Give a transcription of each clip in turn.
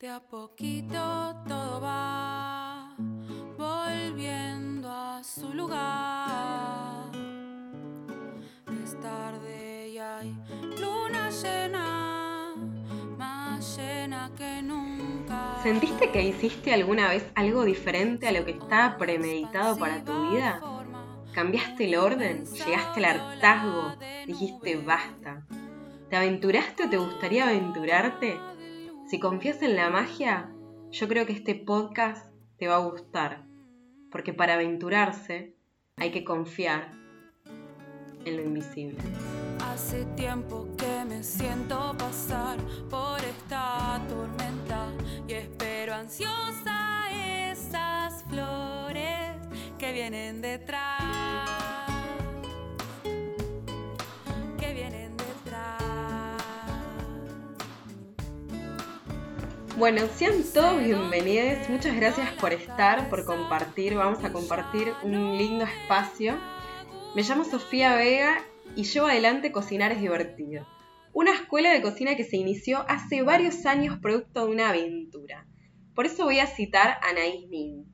De a poquito todo va volviendo a su lugar. Es tarde y hay luna llena, más llena que nunca. ¿Sentiste que hiciste alguna vez algo diferente a lo que estaba premeditado para tu vida? ¿Cambiaste el orden? ¿Llegaste al hartazgo? ¿Dijiste basta? ¿Te aventuraste o te gustaría aventurarte? Si confías en la magia, yo creo que este podcast te va a gustar, porque para aventurarse hay que confiar en lo invisible. Hace tiempo que me siento pasar por esta tormenta y espero ansiosa esas flores que vienen detrás. Bueno, sean todos bienvenidos. Muchas gracias por estar, por compartir. Vamos a compartir un lindo espacio. Me llamo Sofía Vega y llevo adelante Cocinar es divertido. Una escuela de cocina que se inició hace varios años producto de una aventura. Por eso voy a citar a Anaïs Nin,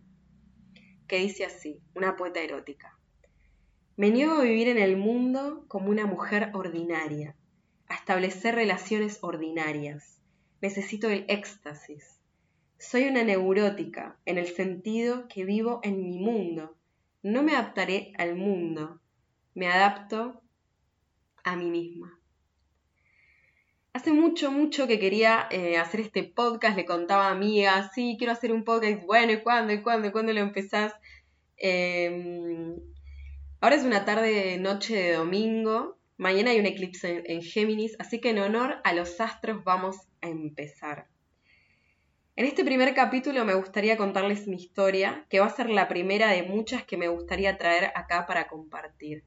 que dice así, una poeta erótica. Me niego a vivir en el mundo como una mujer ordinaria, a establecer relaciones ordinarias necesito el éxtasis. Soy una neurótica en el sentido que vivo en mi mundo. No me adaptaré al mundo, me adapto a mí misma. Hace mucho, mucho que quería eh, hacer este podcast, le contaba a amigas, sí, quiero hacer un podcast, bueno, ¿y cuándo? ¿Y cuándo? ¿Y cuándo lo empezás? Em, ahora es una tarde, noche de domingo, Mañana hay un eclipse en, Géminis, así que en honor a los astros vamos a empezar. En este primer capítulo me gustaría contarles mi historia, que va a ser la primera de muchas que me gustaría traer acá para compartir.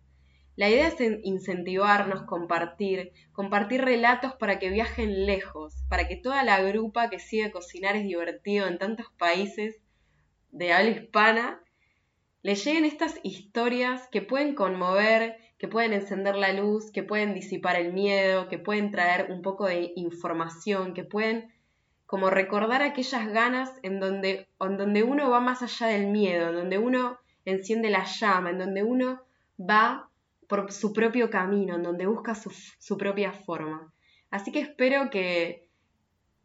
La idea es incentivarnos, compartir, compartir relatos para que viajen lejos, para que toda la grupa que sigue cocinar es divertido en tantos países de habla hispana, le lleguen estas historias que pueden conmover, que pueden encender la luz, que pueden disipar el miedo, que pueden traer un poco de información, que pueden como recordar aquellas ganas en donde, en donde uno va más allá del miedo, en donde uno enciende la llama, en donde uno va por su propio camino, en donde busca su, propia forma. Así que espero que,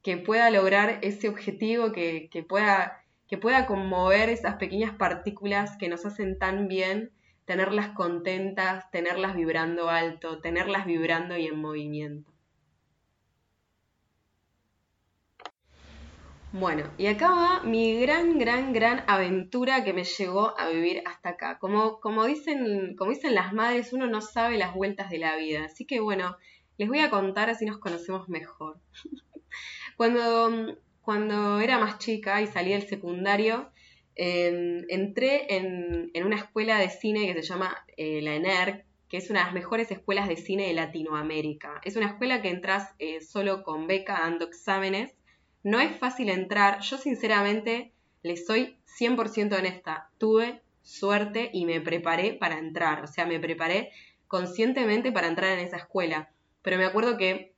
que pueda lograr ese objetivo, que, que, pueda, que pueda conmover esas pequeñas partículas que nos hacen tan bien tenerlas contentas, tenerlas vibrando alto, tenerlas vibrando y en movimiento. Bueno, y acá va mi gran, gran, gran aventura que me llegó a vivir hasta acá. Como, como, dicen, como dicen las madres, uno no sabe las vueltas de la vida. Así que bueno, les voy a contar así nos conocemos mejor. cuando, cuando era más chica y salí del secundario, Entré en, una escuela de cine que se llama eh, la ENER, que es una de las mejores escuelas de cine de Latinoamérica. Es una escuela que entras eh, solo con beca, dando exámenes. No es fácil entrar. Yo sinceramente les soy 100% honesta. Tuve suerte y me preparé para entrar. O sea, me preparé conscientemente para entrar en esa escuela. Pero me acuerdo que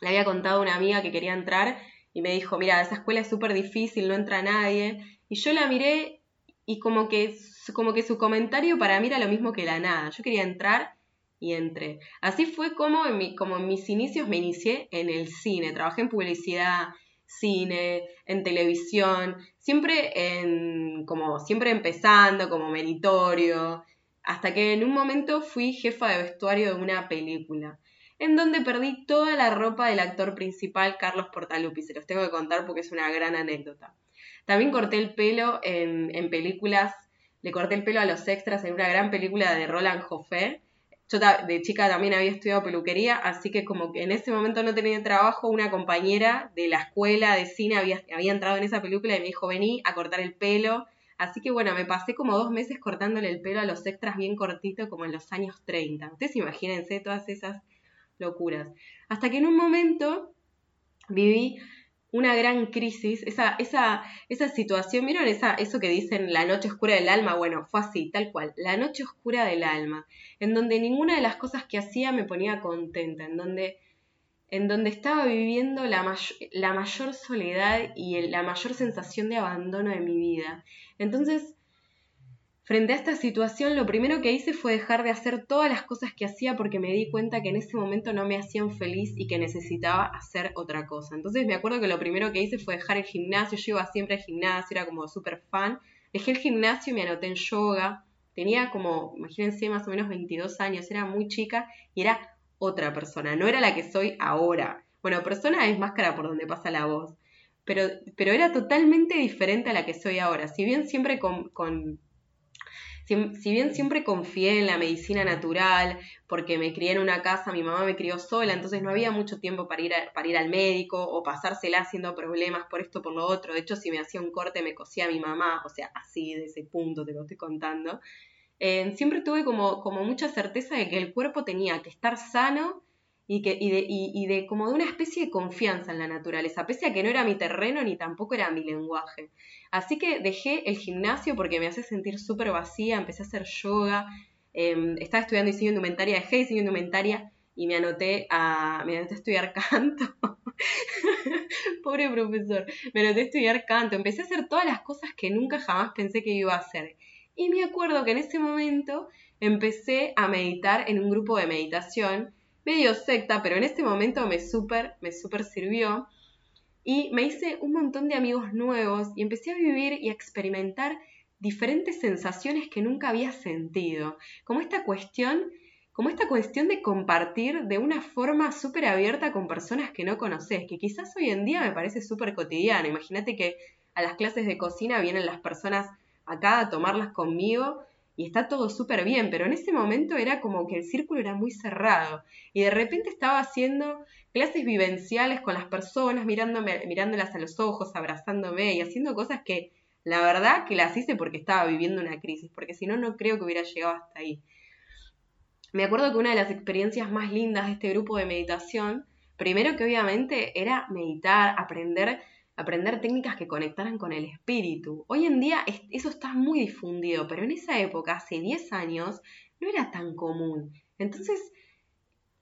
le había contado a una amiga que quería entrar y me dijo, mira, esa escuela es súper difícil, no entra nadie. Y yo la miré y como que, como que su comentario para mí era lo mismo que la nada. Yo quería entrar y entré. Así fue como en, mi, como en mis inicios me inicié en el cine. Trabajé en publicidad, cine, en televisión, siempre en, como siempre empezando, como meritorio, hasta que en un momento fui jefa de vestuario de una película, en donde perdí toda la ropa del actor principal, Carlos Portalupi. Se los tengo que contar porque es una gran anécdota. También corté el pelo en, películas, le corté el pelo a los extras en una gran película de Roland Joffé. Yo de chica también había estudiado peluquería, así que como que en ese momento no tenía trabajo, una compañera de la escuela de cine había, había entrado en esa película y me dijo, vení a cortar el pelo. Así que bueno, me pasé como dos meses cortándole el pelo a los extras bien cortito, como en los años 30. Ustedes imagínense todas esas locuras. Hasta que en un momento viví una gran crisis, esa, esa, esa situación, ¿vieron esa, eso que dicen la noche oscura del alma? Bueno, fue así, tal cual, la noche oscura del alma, en donde ninguna de las cosas que hacía me ponía contenta, en donde, en donde estaba viviendo la, la mayor soledad y la mayor sensación de abandono de mi vida. Entonces, frente a esta situación, lo primero que hice fue dejar de hacer todas las cosas que hacía porque me di cuenta que en ese momento no me hacían feliz y que necesitaba hacer otra cosa. Entonces me acuerdo que lo primero que hice fue dejar el gimnasio, yo iba siempre al gimnasio, era como súper fan. Dejé el gimnasio y me anoté en yoga. Tenía como, imagínense, más o menos 22 años, era muy chica y era otra persona, no era la que soy ahora. Bueno, persona es máscara por donde pasa la voz, pero, pero era totalmente diferente a la que soy ahora. Si bien siempre con, si, bien siempre confié en la medicina natural, porque me crié en una casa, mi mamá me crió sola, entonces no había mucho tiempo para ir, para ir al médico o pasársela haciendo problemas por esto, por lo otro. De hecho, si me hacía un corte, me cosía mi mamá, o sea, así, de ese punto te lo estoy contando. Eh, siempre tuve como, como mucha certeza de que el cuerpo tenía que estar sano y, que, y, de, y, de como de una especie de confianza en la naturaleza, pese a que no era mi terreno ni tampoco era mi lenguaje. Así que dejé el gimnasio porque me hace sentir súper vacía, empecé a hacer yoga, em, estaba estudiando diseño indumentaria, dejé diseño indumentaria y me anoté a, me anoté a estudiar canto. Pobre profesor, me anoté a estudiar canto, empecé a hacer todas las cosas que nunca jamás pensé que iba a hacer. Y me acuerdo que en ese momento empecé a meditar en un grupo de meditación, medio secta, pero en ese momento me súper, me súper sirvió. Y me hice un montón de amigos nuevos y empecé a vivir y a experimentar diferentes sensaciones que nunca había sentido. Como esta cuestión, como esta cuestión de compartir de una forma súper abierta con personas que no conoces, que quizás hoy en día me parece súper cotidiano. Imagínate que a las clases de cocina vienen las personas acá a tomarlas conmigo y está todo súper bien, pero en ese momento era como que el círculo era muy cerrado y de repente estaba haciendo clases vivenciales con las personas, mirándome, mirándolas a los ojos, abrazándome y haciendo cosas que la verdad que las hice porque estaba viviendo una crisis, porque si no, no creo que hubiera llegado hasta ahí. Me acuerdo que una de las experiencias más lindas de este grupo de meditación, primero que obviamente era meditar, aprender aprender técnicas que conectaran con el espíritu. Hoy en día eso está muy difundido, pero en esa época, hace 10 años, no era tan común. Entonces,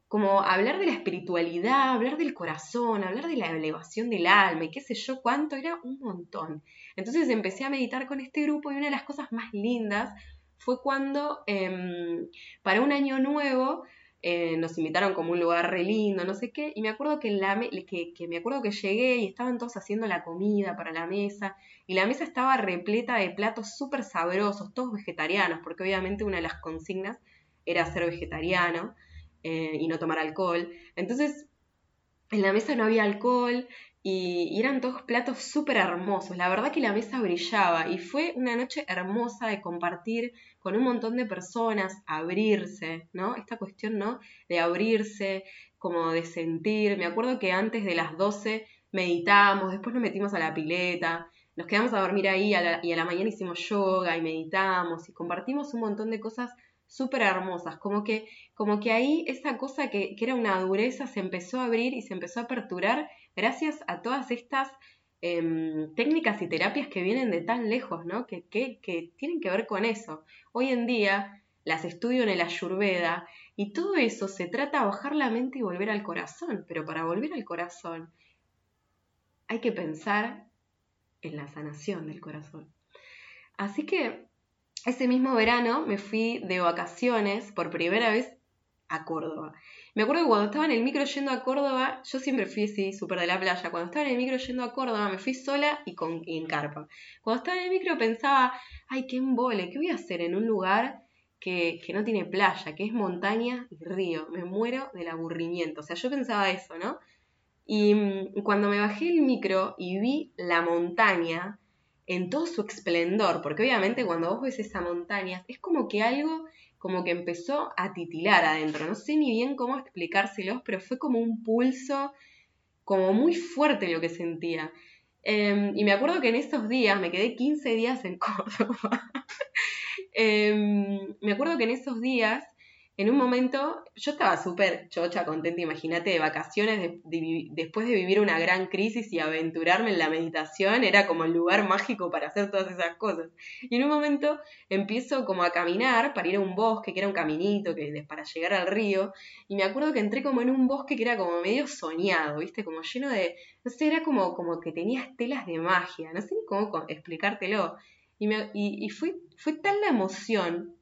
como hablar de la espiritualidad, hablar del corazón, hablar de la elevación del alma y qué sé yo cuánto, era un montón. Entonces empecé a meditar con este grupo y una de las cosas más lindas fue cuando em, para un año nuevo eh, nos invitaron como un lugar re lindo, no sé qué, y me acuerdo que, la que, que, me acuerdo que llegué y estaban todos haciendo la comida para la mesa, y la mesa estaba repleta de platos súper sabrosos, todos vegetarianos, porque obviamente una de las consignas era ser vegetariano eh, y no tomar alcohol. Entonces, en la mesa no había alcohol, y, eran todos platos súper hermosos. La verdad que la mesa brillaba y fue una noche hermosa de compartir con un montón de personas, abrirse, ¿no? Esta cuestión, ¿no? De abrirse, como de sentir. Me acuerdo que antes de las 12 meditamos, después nos metimos a la pileta, nos quedamos a dormir ahí y a la mañana hicimos yoga y meditamos y compartimos un montón de cosas súper hermosas, como que, como que ahí esa cosa que, que, era una dureza se empezó a abrir y se empezó a aperturar gracias a todas estas em, técnicas y terapias que vienen de tan lejos, ¿no? Que, que, que, tienen que ver con eso. Hoy en día las estudio en el Ayurveda y todo eso se trata de bajar la mente y volver al corazón, pero para volver al corazón hay que pensar en la sanación del corazón. Así que ese mismo verano me fui de vacaciones por primera vez a Córdoba. Me acuerdo que cuando estaba en el micro yendo a Córdoba, yo siempre fui así, súper de la playa. Cuando estaba en el micro yendo a Córdoba, me fui sola y, con, en carpa. Cuando estaba en el micro pensaba, ay, qué embole, ¿qué voy a hacer en un lugar que, que no tiene playa, que es montaña y río? Me muero del aburrimiento. O sea, yo pensaba eso, ¿no? Y mm, cuando me bajé el micro y vi la montaña en todo su esplendor, porque obviamente cuando vos ves esa montaña, es como que algo como que empezó a titilar adentro. No sé ni bien cómo explicárselos, pero fue como un pulso, como muy fuerte lo que sentía. Em, y me acuerdo que en esos días, me quedé 15 días en Córdoba. Em, me acuerdo que en esos días en un momento, yo estaba súper chocha, contenta, imagínate, de vacaciones, después de vivir una gran crisis y aventurarme en la meditación, era como el lugar mágico para hacer todas esas cosas. Y en un momento empiezo como a caminar para ir a un bosque, que era un caminito, que para llegar al río, y me acuerdo que entré como en un bosque que era como medio soñado, ¿viste? Como lleno de, no sé, era como, como que tenía estelas de magia, no sé ni cómo explicártelo. Y, me, y, fue, fue tal la emoción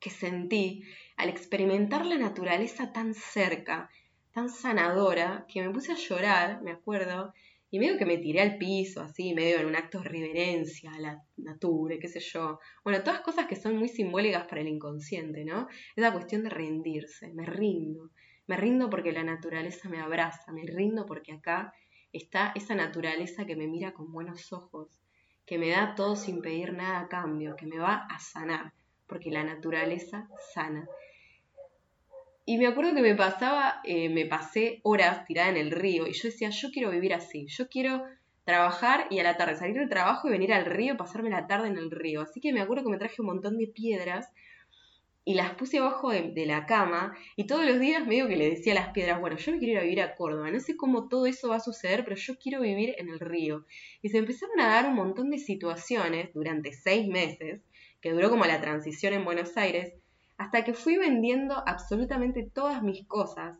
que sentí al experimentar la naturaleza tan cerca, tan sanadora, que me puse a llorar, me acuerdo, y medio que me tiré al piso, así, medio en un acto de reverencia a la natura, qué sé yo. Bueno, todas cosas que son muy simbólicas para el inconsciente, ¿no? Esa cuestión de rendirse, me rindo. Me rindo porque la naturaleza me abraza, me rindo porque acá está esa naturaleza que me mira con buenos ojos, que me da todo sin pedir nada a cambio, que me va a sanar, porque la naturaleza sana. Y me acuerdo que me pasaba, eh, me pasé horas tirada en el río y yo decía, yo quiero vivir así, yo quiero trabajar y a la tarde salir del trabajo y venir al río, pasarme la tarde en el río. Así que me acuerdo que me traje un montón de piedras y las puse abajo de, la cama y todos los días medio que le decía a las piedras, bueno, yo me quiero ir a vivir a Córdoba, no sé cómo todo eso va a suceder, pero yo quiero vivir en el río. Y se empezaron a dar un montón de situaciones durante seis meses, que duró como la transición en Buenos Aires, hasta que fui vendiendo absolutamente todas mis cosas,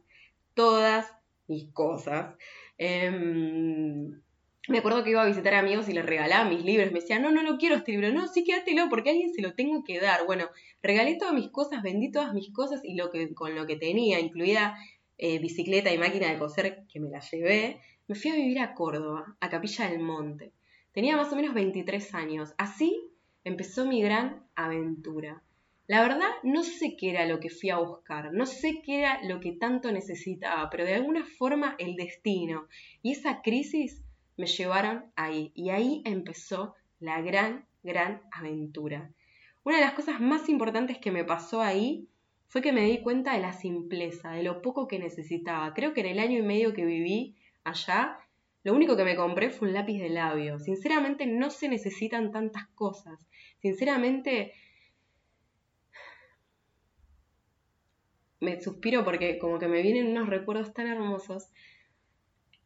todas mis cosas. Em, me acuerdo que iba a visitar amigos y les regalaba mis libros. Me decían, no, no, no quiero este libro. No, sí, quédatelo porque a alguien se lo tengo que dar. Bueno, regalé todas mis cosas, vendí todas mis cosas y lo que, con lo que tenía, incluida eh, bicicleta y máquina de coser, que me la llevé, me fui a vivir a Córdoba, a Capilla del Monte. Tenía más o menos 23 años. Así empezó mi gran aventura. La verdad, no sé qué era lo que fui a buscar, no sé qué era lo que tanto necesitaba, pero de alguna forma el destino y esa crisis me llevaron ahí. Y ahí empezó la gran, gran aventura. Una de las cosas más importantes que me pasó ahí fue que me di cuenta de la simpleza, de lo poco que necesitaba. Creo que en el año y medio que viví allá, lo único que me compré fue un lápiz de labio. Sinceramente no se necesitan tantas cosas. Sinceramente me suspiro porque como que me vienen unos recuerdos tan hermosos.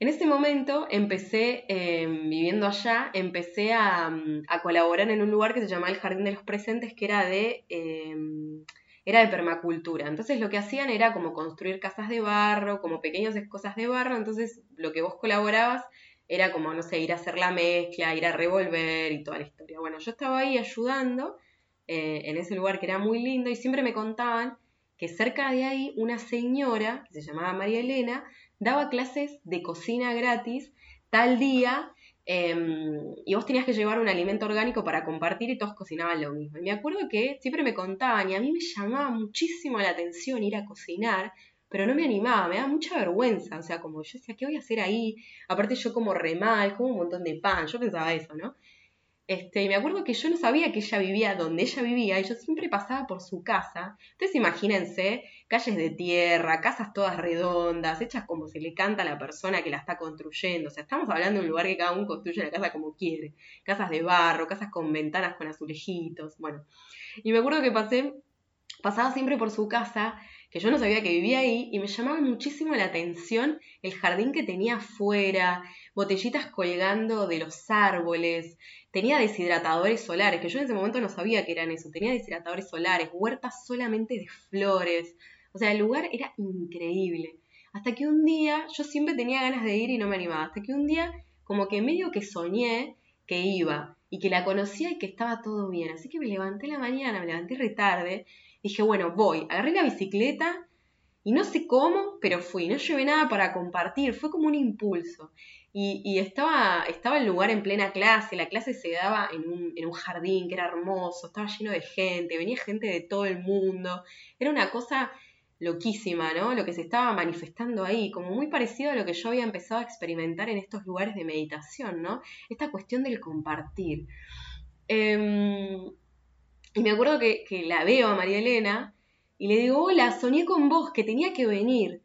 En ese momento empecé, em, viviendo allá, empecé a, colaborar en un lugar que se llamaba el Jardín de los Presentes, que era de, em, era de permacultura. Entonces lo que hacían era como construir casas de barro, como pequeñas cosas de barro, entonces lo que vos colaborabas era como, no sé, ir a hacer la mezcla, ir a revolver y toda la historia. Bueno, yo estaba ahí ayudando eh, en ese lugar que era muy lindo y siempre me contaban que cerca de ahí una señora, que se llamaba María Elena, daba clases de cocina gratis tal día em, y vos tenías que llevar un alimento orgánico para compartir y todos cocinaban lo mismo. Y me acuerdo que siempre me contaban y a mí me llamaba muchísimo la atención ir a cocinar, pero no me animaba, me daba mucha vergüenza, o sea, como yo decía, ¿qué voy a hacer ahí? Aparte yo como re mal, como un montón de pan, yo pensaba eso, ¿no? Este, y me acuerdo que yo no sabía que ella vivía donde ella vivía y yo siempre pasaba por su casa. Entonces imagínense, calles de tierra, casas todas redondas, hechas como se le canta a la persona que la está construyendo. O sea, estamos hablando de un lugar que cada uno construye la casa como quiere. Casas de barro, casas con ventanas con azulejitos, bueno. Y me acuerdo que pasé, pasaba siempre por su casa que yo no sabía que vivía ahí y me llamaba muchísimo la atención el jardín que tenía afuera, botellitas colgando de los árboles, tenía deshidratadores solares, que yo en ese momento no sabía que eran eso, tenía deshidratadores solares, huertas solamente de flores, o sea, el lugar era increíble. Hasta que un día, yo siempre tenía ganas de ir y no me animaba, hasta que un día como que medio que soñé que iba y que la conocía y que estaba todo bien. Así que me levanté la mañana, me levanté retarde Dije, bueno, voy, agarré la bicicleta y no sé cómo, pero fui, no llevé nada para compartir, fue como un impulso. Y, estaba, estaba el lugar en plena clase, la clase se daba en un, en un jardín que era hermoso, estaba lleno de gente, venía gente de todo el mundo, era una cosa loquísima, ¿no? Lo que se estaba manifestando ahí, como muy parecido a lo que yo había empezado a experimentar en estos lugares de meditación, ¿no? Esta cuestión del compartir. Em, y me acuerdo que, la veo a María Elena y le digo, hola, soñé con vos, que tenía que venir.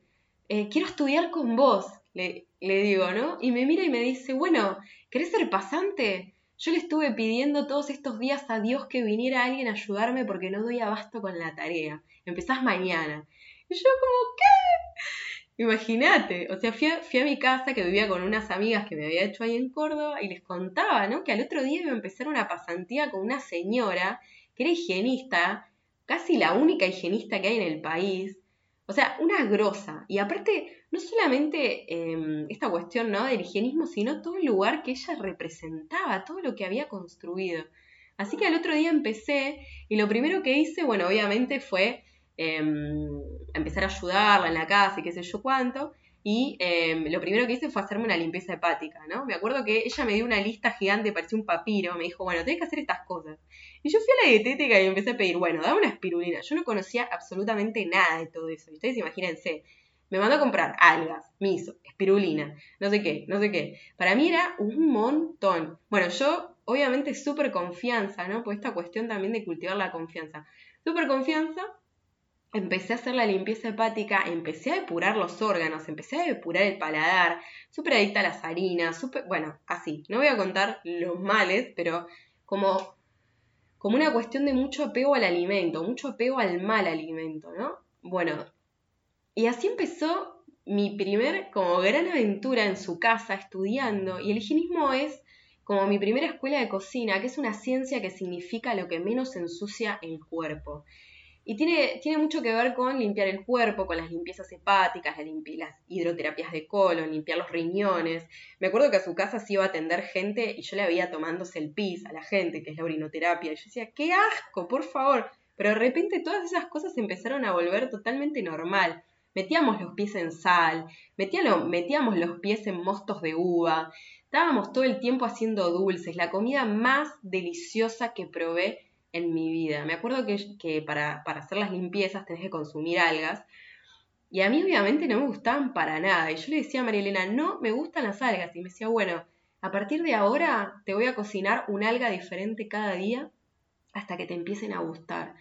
Eh, quiero estudiar con vos, le, le digo, ¿no? Y me mira y me dice, bueno, ¿querés ser pasante? Yo le estuve pidiendo todos estos días a Dios que viniera alguien a ayudarme porque no doy abasto con la tarea. empezás mañana. Y yo como, ¿qué? Imagínate, o sea, fui a, fui a, mi casa que vivía con unas amigas que me había hecho ahí en Córdoba y les contaba, ¿no? Que al otro día iba a empezar una pasantía con una señora que era higienista, casi la única higienista que hay en el país, o sea, una grosa. Y aparte, no solamente em, esta cuestión ¿no? del higienismo, sino todo el lugar que ella representaba, todo lo que había construido. Así que al otro día empecé y lo primero que hice, bueno, obviamente fue em, empezar a ayudarla en la casa y qué sé yo cuánto. Y em, lo primero que hice fue hacerme una limpieza hepática, ¿no? Me acuerdo que ella me dio una lista gigante, parecía un papiro, me dijo, bueno, tenés que hacer estas cosas. Y yo fui a la dietética y empecé a pedir, bueno, dame una espirulina. Yo no conocía absolutamente nada de todo eso. Ustedes imagínense, me mandó a comprar algas, miso, espirulina, no sé qué, no sé qué. Para mí era un montón. Bueno, yo obviamente súper confianza, ¿no? Pues esta cuestión también de cultivar la confianza. Súper confianza, empecé a hacer la limpieza hepática, empecé a depurar los órganos, empecé a depurar el paladar, súper adicta a las harinas, bueno, así. No voy a contar los males, pero como como una cuestión de mucho apego al alimento, mucho apego al mal alimento, ¿no? Bueno, y así empezó mi primer como gran aventura en su casa estudiando, y el higienismo es como mi primera escuela de cocina, que es una ciencia que significa lo que menos ensucia el cuerpo. Y tiene, tiene mucho que ver con limpiar el cuerpo, con las limpiezas hepáticas, las, hidroterapias de colon, limpiar los riñones. Me acuerdo que a su casa se iba a atender gente y yo le había tomándose el pis a la gente, que es la urinoterapia. Y yo decía, qué asco, por favor. Pero de repente todas esas cosas empezaron a volver totalmente normal. Metíamos los pies en sal, metíamos los pies en mostos de uva, estábamos todo el tiempo haciendo dulces, la comida más deliciosa que probé en mi vida. Me acuerdo que, para, hacer las limpiezas tenés que consumir algas. Y a mí obviamente no me gustaban para nada. Y yo le decía a María Elena, no me gustan las algas. Y me decía, bueno, a partir de ahora te voy a cocinar un alga diferente cada día hasta que te empiecen a gustar.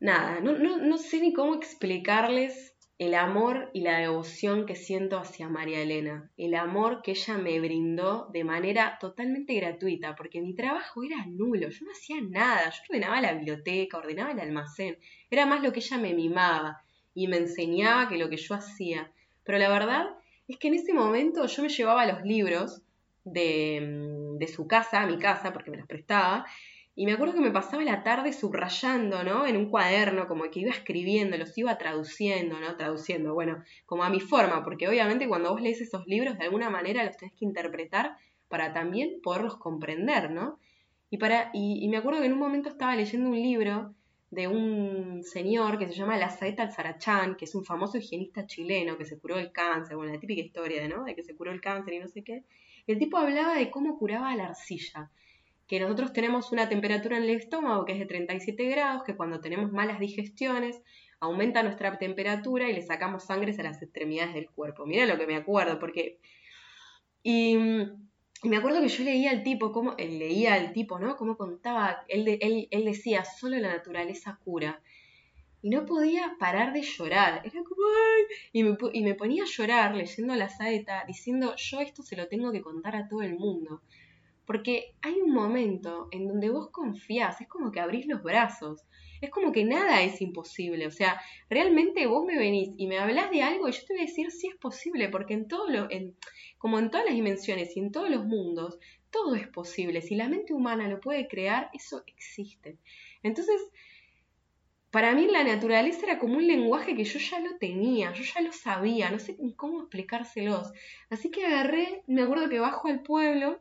Nada, no, no, no sé ni cómo explicarles el amor y la devoción que siento hacia María Elena, el amor que ella me brindó de manera totalmente gratuita, porque mi trabajo era nulo, yo no hacía nada, yo ordenaba la biblioteca, ordenaba el almacén, era más lo que ella me mimaba y me enseñaba que lo que yo hacía. Pero la verdad es que en ese momento yo me llevaba los libros de, de su casa a mi casa, porque me los prestaba, y me acuerdo que me pasaba la tarde subrayando, ¿no? En un cuaderno, como que iba escribiendo, los iba traduciendo, ¿no? Traduciendo, bueno, como a mi forma, porque obviamente cuando vos lees esos libros, de alguna manera los tenés que interpretar para también poderlos comprender, ¿no? Y, para, y, me acuerdo que en un momento estaba leyendo un libro de un señor que se llama La Saeta Alzarachán, que es un famoso higienista chileno que se curó el cáncer, bueno, la típica historia, ¿no? De que se curó el cáncer y no sé qué. El tipo hablaba de cómo curaba la arcilla que nosotros tenemos una temperatura en el estómago que es de 37 grados, que cuando tenemos malas digestiones aumenta nuestra temperatura y le sacamos sangre a las extremidades del cuerpo. Mira lo que me acuerdo, porque... Y, me acuerdo que yo leía al tipo, cómo, él leía al tipo, ¿no? Cómo contaba, él, él, él decía, solo la naturaleza cura. Y no podía parar de llorar. Era como, ¡ay! Y me, y me ponía a llorar leyendo la saeta, diciendo, yo esto se lo tengo que contar a todo el mundo. Porque hay un momento en donde vos confías, es como que abrís los brazos, es como que nada es imposible. O sea, realmente vos me venís y me hablas de algo y yo te voy a decir si es posible, porque en todo lo, en, como en todas las dimensiones y en todos los mundos, todo es posible. Si la mente humana lo puede crear, eso existe. Entonces, para mí la naturaleza era como un lenguaje que yo ya lo tenía, yo ya lo sabía, no sé cómo explicárselos. Así que agarré, me acuerdo que bajo al pueblo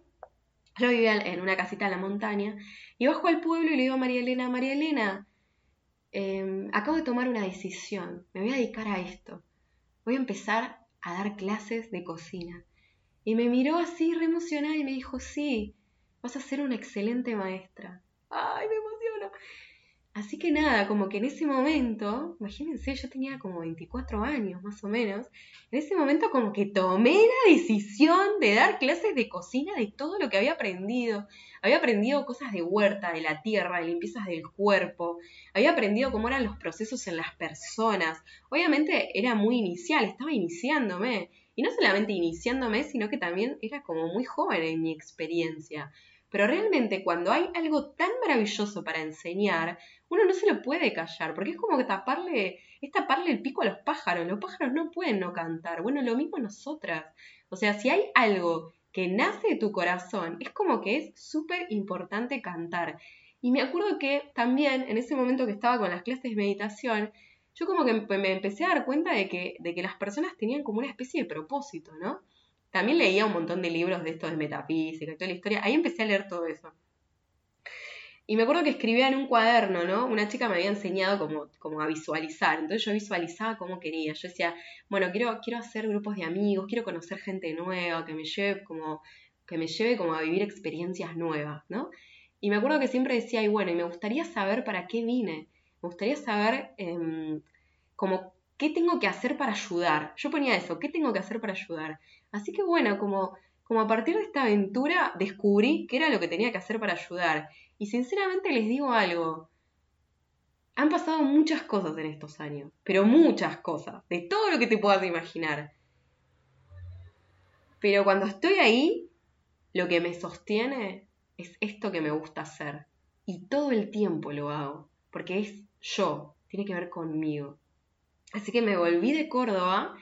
yo vivía en una casita en la montaña y bajo al pueblo y le digo a María Elena, María Elena, em, acabo de tomar una decisión, me voy a dedicar a esto, voy a empezar a dar clases de cocina. Y me miró así re emocionada y me dijo, sí, vas a ser una excelente maestra. Ay, me emociono. Así que nada, como que en ese momento, imagínense, yo tenía como 24 años más o menos, en ese momento como que tomé la decisión de dar clases de cocina de todo lo que había aprendido. Había aprendido cosas de huerta, de la tierra, de limpiezas del cuerpo, había aprendido cómo eran los procesos en las personas. Obviamente era muy inicial, estaba iniciándome. Y no solamente iniciándome, sino que también era como muy joven en mi experiencia. Pero realmente cuando hay algo tan maravilloso para enseñar, uno no se lo puede callar, porque es como que taparle, es taparle el pico a los pájaros. Los pájaros no pueden no cantar. Bueno, lo mismo nosotras. O sea, si hay algo que nace de tu corazón, es como que es súper importante cantar. Y me acuerdo que también en ese momento que estaba con las clases de meditación, yo como que me empecé a dar cuenta de que, de que las personas tenían como una especie de propósito, ¿no? También leía un montón de libros de estos de metafísica y toda la historia. Ahí empecé a leer todo eso. Y me acuerdo que escribía en un cuaderno, ¿no? Una chica me había enseñado como, a visualizar. Entonces yo visualizaba como quería. Yo decía, bueno, quiero, quiero hacer grupos de amigos, quiero conocer gente nueva, que me lleve como, que me lleve como a vivir experiencias nuevas, ¿no? Y me acuerdo que siempre decía, y bueno, y me gustaría saber para qué vine. Me gustaría saber eh, como qué tengo que hacer para ayudar. Yo ponía eso, ¿qué tengo que hacer para ayudar? Así que bueno, como, como a partir de esta aventura descubrí qué era lo que tenía que hacer para ayudar. Y sinceramente les digo algo, han pasado muchas cosas en estos años, pero muchas cosas, de todo lo que te puedas imaginar. Pero cuando estoy ahí, lo que me sostiene es esto que me gusta hacer. Y todo el tiempo lo hago, porque es yo, tiene que ver conmigo. Así que me volví de Córdoba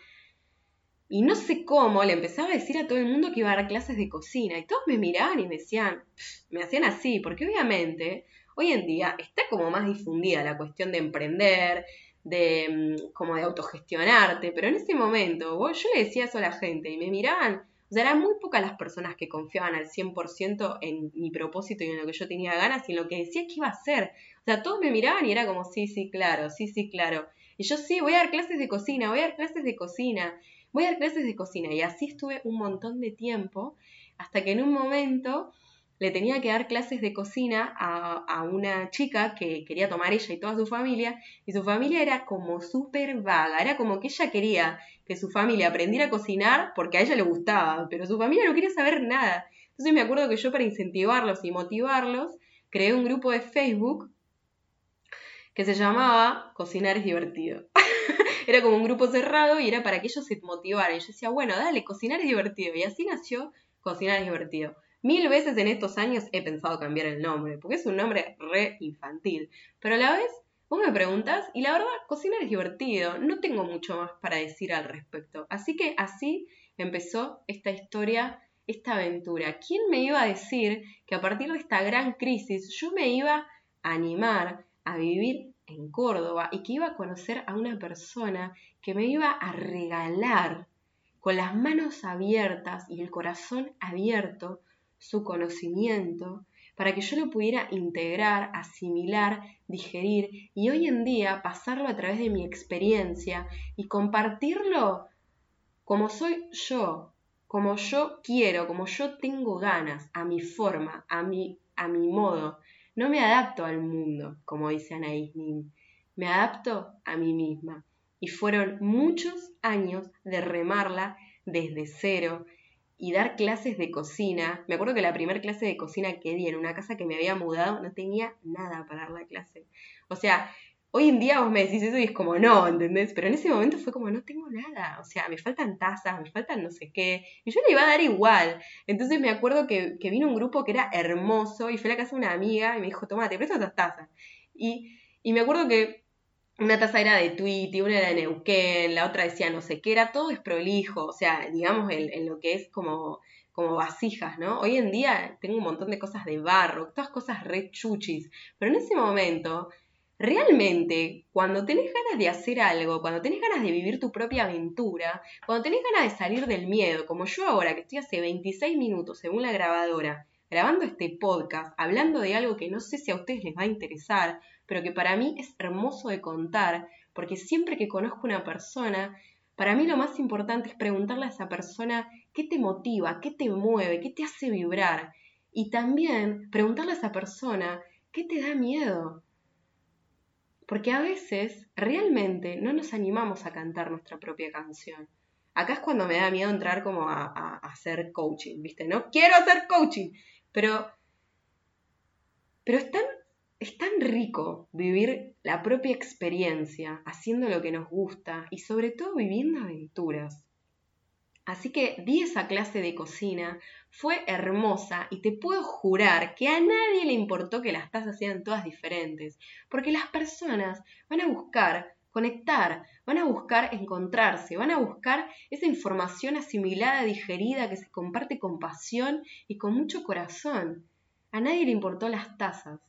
y no sé cómo le empezaba a decir a todo el mundo que iba a dar clases de cocina y todos me miraban y me decían, me hacían así, porque obviamente hoy en día está como más difundida la cuestión de emprender, de mm, como de autogestionarte, pero en ese momento yo le decía eso a la gente y me miraban, o sea, eran muy pocas las personas que confiaban al 100% en mi propósito y en lo que yo tenía ganas y en lo que decía que iba a hacer. O sea, todos me miraban y era como, sí, sí, claro, sí, sí, claro. Y yo sí, voy a dar clases de cocina, voy a dar clases de cocina voy a dar clases de cocina. Y así estuve un montón de tiempo, hasta que en un momento le tenía que dar clases de cocina a, una chica que quería tomar ella y toda su familia, y su familia era como súper vaga, era como que ella quería que su familia aprendiera a cocinar porque a ella le gustaba, pero su familia no quería saber nada. Entonces me acuerdo que yo para incentivarlos y motivarlos, creé un grupo de Facebook que se llamaba Cocinar es divertido. era como un grupo cerrado y era para que ellos se motivaran. Y yo decía, bueno, dale, cocinar es divertido. Y así nació Cocinar es divertido. Mil veces en estos años he pensado cambiar el nombre, porque es un nombre re infantil. Pero a la vez, vos me preguntas, y la verdad, cocinar es divertido. No tengo mucho más para decir al respecto. Así que así empezó esta historia, esta aventura. ¿Quién me iba a decir que a partir de esta gran crisis yo me iba a animar a vivir en Córdoba y que iba a conocer a una persona que me iba a regalar con las manos abiertas y el corazón abierto su conocimiento para que yo lo pudiera integrar, asimilar, digerir y hoy en día pasarlo a través de mi experiencia y compartirlo como soy yo, como yo quiero, como yo tengo ganas, a mi forma, a mi, a mi modo, no me adapto al mundo, como dice Anaïs Nin, me adapto a mí misma. Y fueron muchos años de remarla desde cero y dar clases de cocina. Me acuerdo que la primera clase de cocina que di en una casa que me había mudado no tenía nada para dar la clase. O sea, Hoy en día vos me decís eso y es como, no, ¿entendés? Pero en ese momento fue como, no tengo nada, o sea, me faltan tazas, me faltan no sé qué, y yo le iba a dar igual. Entonces me acuerdo que, vino un grupo que era hermoso y fue a la casa de una amiga y me dijo, toma, te presto estas tazas. Y, y me acuerdo que una taza era de Tweety, una era de Neuquén, la otra decía no sé qué, era todo es prolijo, o sea, digamos en, en lo que es como como vasijas, ¿no? Hoy en día tengo un montón de cosas de barro, todas cosas re chuchis, pero en ese momento realmente cuando tenés ganas de hacer algo, cuando tenés ganas de vivir tu propia aventura, cuando tenés ganas de salir del miedo, como yo ahora que estoy hace 26 minutos según la grabadora, grabando este podcast, hablando de algo que no sé si a ustedes les va a interesar, pero que para mí es hermoso de contar, porque siempre que conozco una persona, para mí lo más importante es preguntarle a esa persona qué te motiva, qué te mueve, qué te hace vibrar. Y también preguntarle a esa persona qué te da miedo, porque a veces realmente no nos animamos a cantar nuestra propia canción. Acá es cuando me da miedo entrar como a, hacer coaching, ¿viste? No quiero hacer coaching, pero, pero es, tan, es tan rico vivir la propia experiencia, haciendo lo que nos gusta y sobre todo viviendo aventuras. Así que di esa clase de cocina, fue hermosa y te puedo jurar que a nadie le importó que las tazas sean todas diferentes, porque las personas van a buscar conectar, van a buscar encontrarse, van a buscar esa información asimilada, digerida, que se comparte con pasión y con mucho corazón. A nadie le importó las tazas,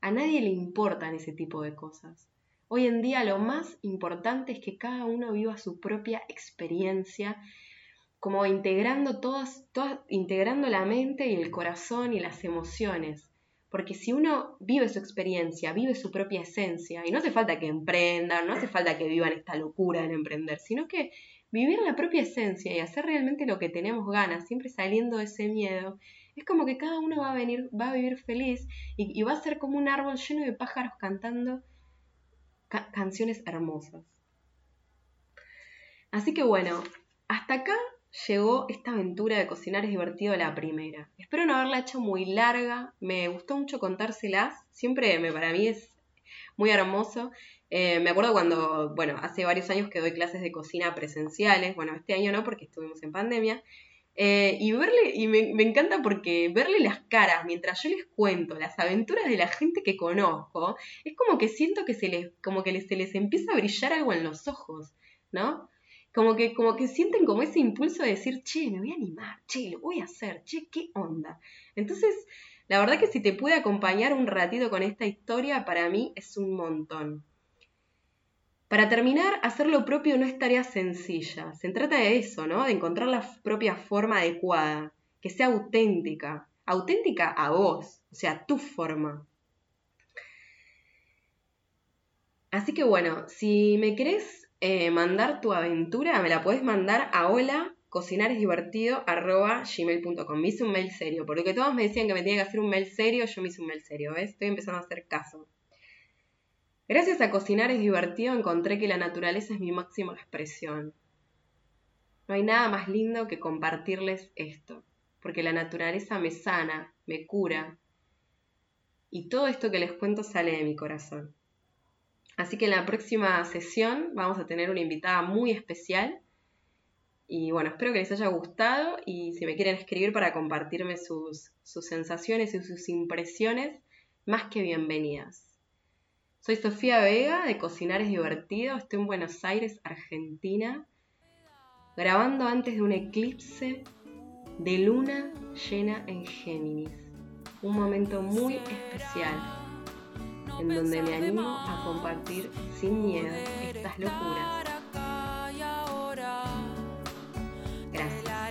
a nadie le importan ese tipo de cosas. Hoy en día lo más importante es que cada uno viva su propia experiencia como integrando todas, todas, integrando la mente y el corazón y las emociones. Porque si uno vive su experiencia, vive su propia esencia, y no hace falta que emprendan, no hace falta que vivan esta locura en emprender, sino que vivir la propia esencia y hacer realmente lo que tenemos ganas, siempre saliendo de ese miedo, es como que cada uno va a venir, va a vivir feliz y, va a ser como un árbol lleno de pájaros cantando canciones hermosas. Así que bueno, hasta acá llegó esta aventura de cocinar es divertido la primera. Espero no haberla hecho muy larga, me gustó mucho contárselas, siempre me, para mí es muy hermoso. Eh, me acuerdo cuando, bueno, hace varios años que doy clases de cocina presenciales, bueno, este año no porque estuvimos en pandemia, eh, y verle, y me, me, encanta porque verle las caras mientras yo les cuento las aventuras de la gente que conozco, es como que siento que se les, como que se les empieza a brillar algo en los ojos, ¿no? Como que, como que sienten como ese impulso de decir, che, me voy a animar, che, lo voy a hacer, che, qué onda. Entonces, la verdad que si te puede acompañar un ratito con esta historia, para mí es un montón. Para terminar, hacer lo propio no es tarea sencilla. Se trata de eso, ¿no? De encontrar la propia forma adecuada, que sea auténtica, auténtica a vos, o sea, tu forma. Así que bueno, si me querés eh, mandar tu aventura, me la puedes mandar a hola gmail.com. Me hice un mail serio, porque todos me decían que me tenía que hacer un mail serio, yo me hice un mail serio, ¿ves? Estoy empezando a hacer caso. Gracias a Cocinar es divertido encontré que la naturaleza es mi máxima expresión. No hay nada más lindo que compartirles esto, porque la naturaleza me sana, me cura, y todo esto que les cuento sale de mi corazón. Así que en la próxima sesión vamos a tener una invitada muy especial. Y bueno, espero que les haya gustado y si me quieren escribir para compartirme sus, sus sensaciones y sus impresiones, más que bienvenidas. Soy Sofía Vega de Cocinar es Divertido, estoy en Buenos Aires, Argentina, grabando antes de un eclipse de luna llena en Géminis. Un momento muy especial en donde me animo a compartir sin miedo estas locuras. Gracias. La